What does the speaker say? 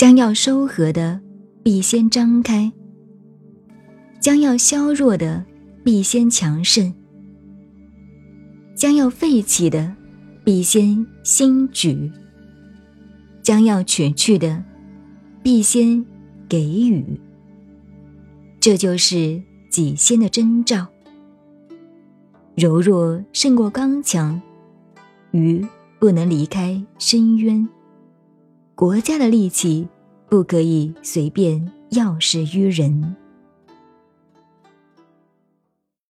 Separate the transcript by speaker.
Speaker 1: 将要收合的，必先张开；将要削弱的，必先强盛；将要废弃的，必先兴举；将要取去的，必先给予。这就是己先的征兆。柔弱胜过刚强，鱼不能离开深渊。国家的利器不可以随便要施于人。